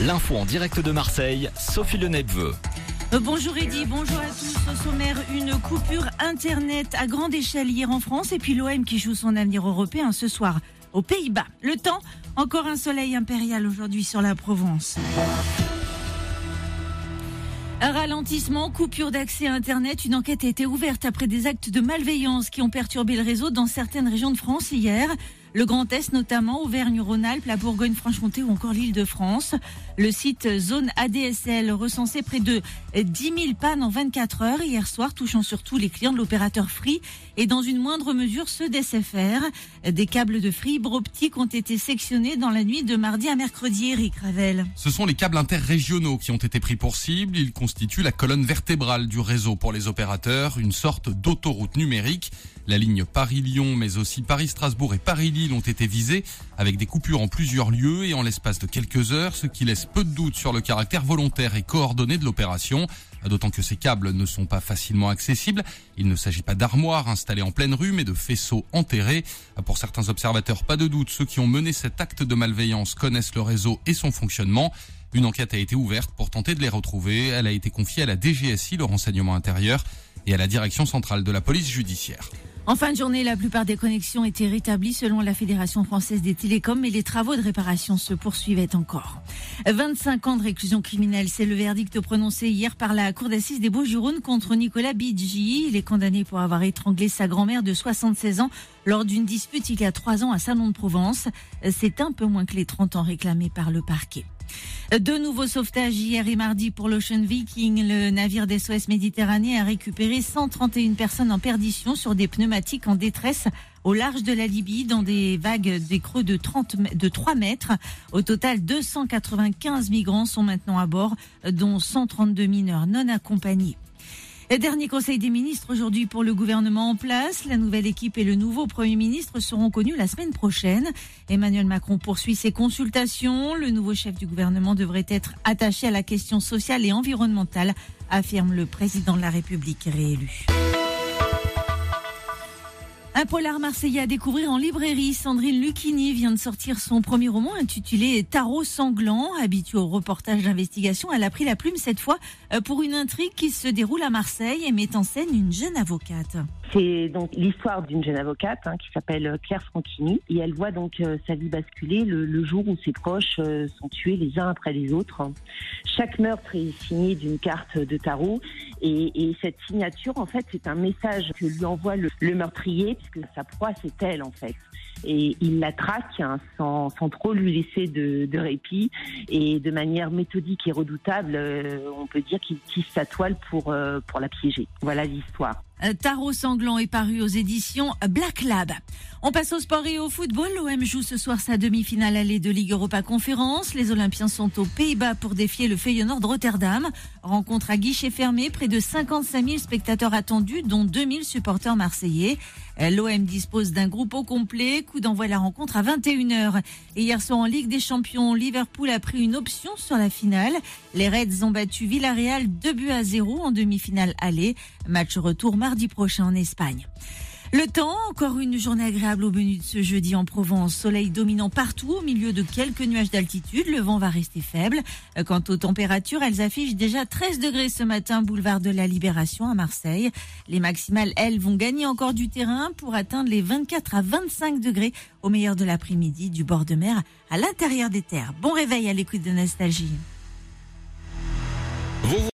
L'info en direct de Marseille, Sophie Le Nepveux. Euh, Bonjour Eddy, bonjour à tous. Au sommaire, une coupure Internet à grande échelle hier en France et puis l'OM qui joue son avenir européen ce soir aux Pays-Bas. Le temps, encore un soleil impérial aujourd'hui sur la Provence. Un ralentissement, coupure d'accès à Internet. Une enquête a été ouverte après des actes de malveillance qui ont perturbé le réseau dans certaines régions de France hier. Le Grand Est notamment, Auvergne-Rhône-Alpes, la Bourgogne-Franche-Comté ou encore l'île de France. Le site Zone ADSL recensait près de 10 000 pannes en 24 heures hier soir, touchant surtout les clients de l'opérateur Free et dans une moindre mesure ceux d'SFR. Des câbles de fibre optique ont été sectionnés dans la nuit de mardi à mercredi, Eric Ravel. Ce sont les câbles interrégionaux qui ont été pris pour cible. Ils constituent la colonne vertébrale du réseau pour les opérateurs, une sorte d'autoroute numérique. La ligne Paris-Lyon, mais aussi Paris-Strasbourg et Paris-Lille ont été visés avec des coupures en plusieurs lieux et en l'espace de quelques heures, ce qui laisse peu de doute sur le caractère volontaire et coordonné de l'opération. D'autant que ces câbles ne sont pas facilement accessibles. Il ne s'agit pas d'armoires installées en pleine rue, mais de faisceaux enterrés. Pour certains observateurs, pas de doute, ceux qui ont mené cet acte de malveillance connaissent le réseau et son fonctionnement. Une enquête a été ouverte pour tenter de les retrouver. Elle a été confiée à la DGSI, le renseignement intérieur, et à la direction centrale de la police judiciaire. En fin de journée, la plupart des connexions étaient rétablies selon la Fédération française des télécoms, mais les travaux de réparation se poursuivaient encore. 25 ans de réclusion criminelle, c'est le verdict prononcé hier par la Cour d'assises des Bouches-du-Rhône contre Nicolas Bidji. Il est condamné pour avoir étranglé sa grand-mère de 76 ans lors d'une dispute il y a trois ans à Salon de Provence. C'est un peu moins que les 30 ans réclamés par le parquet. De nouveaux sauvetages hier et mardi pour l'Ocean Viking. Le navire d'SOS Méditerranée a récupéré 131 personnes en perdition sur des pneumatiques en détresse au large de la Libye dans des vagues des creux de 30 de 3 mètres. Au total, 295 migrants sont maintenant à bord, dont 132 mineurs non accompagnés. Dernier conseil des ministres aujourd'hui pour le gouvernement en place. La nouvelle équipe et le nouveau Premier ministre seront connus la semaine prochaine. Emmanuel Macron poursuit ses consultations. Le nouveau chef du gouvernement devrait être attaché à la question sociale et environnementale, affirme le président de la République réélu. Un polar marseillais à découvrir en librairie. Sandrine Lucchini vient de sortir son premier roman intitulé Tarot sanglant. Habituée au reportage d'investigation, elle a pris la plume cette fois pour une intrigue qui se déroule à Marseille et met en scène une jeune avocate. C'est donc l'histoire d'une jeune avocate hein, qui s'appelle Claire Franchini et elle voit donc euh, sa vie basculer le, jour où ses proches euh, sont tués les uns après les autres. Chaque meurtre est signé d'une carte de tarot et, et, cette signature en fait c'est un message que lui envoie le meurtrier puisque sa proie c'est elle en fait et il la traque hein, sans, sans, trop lui laisser de, de, répit et de manière méthodique et redoutable euh, on peut dire qu'il tisse sa toile pour, euh, pour la piéger. Voilà l'histoire. Tarot sanglant est paru aux éditions Black Lab. On passe au sport et au football. L'OM joue ce soir sa demi-finale allée de Ligue Europa Conférence. Les Olympiens sont aux Pays-Bas pour défier le Feyenoord de Rotterdam. Rencontre à guichet fermé, près de 55 000 spectateurs attendus, dont 2000 supporters marseillais. L'OM dispose d'un groupe au complet. Coup d'envoi la rencontre à 21h. Et hier soir en Ligue des Champions, Liverpool a pris une option sur la finale. Les Reds ont battu Villarreal 2 buts à 0 en demi-finale allée. Match retour mardi prochain en Espagne. Le temps, encore une journée agréable au menu de ce jeudi en Provence. Soleil dominant partout au milieu de quelques nuages d'altitude. Le vent va rester faible. Quant aux températures, elles affichent déjà 13 degrés ce matin, boulevard de la Libération à Marseille. Les maximales, elles, vont gagner encore du terrain pour atteindre les 24 à 25 degrés au meilleur de l'après-midi du bord de mer à l'intérieur des terres. Bon réveil à l'écoute de Nostalgie.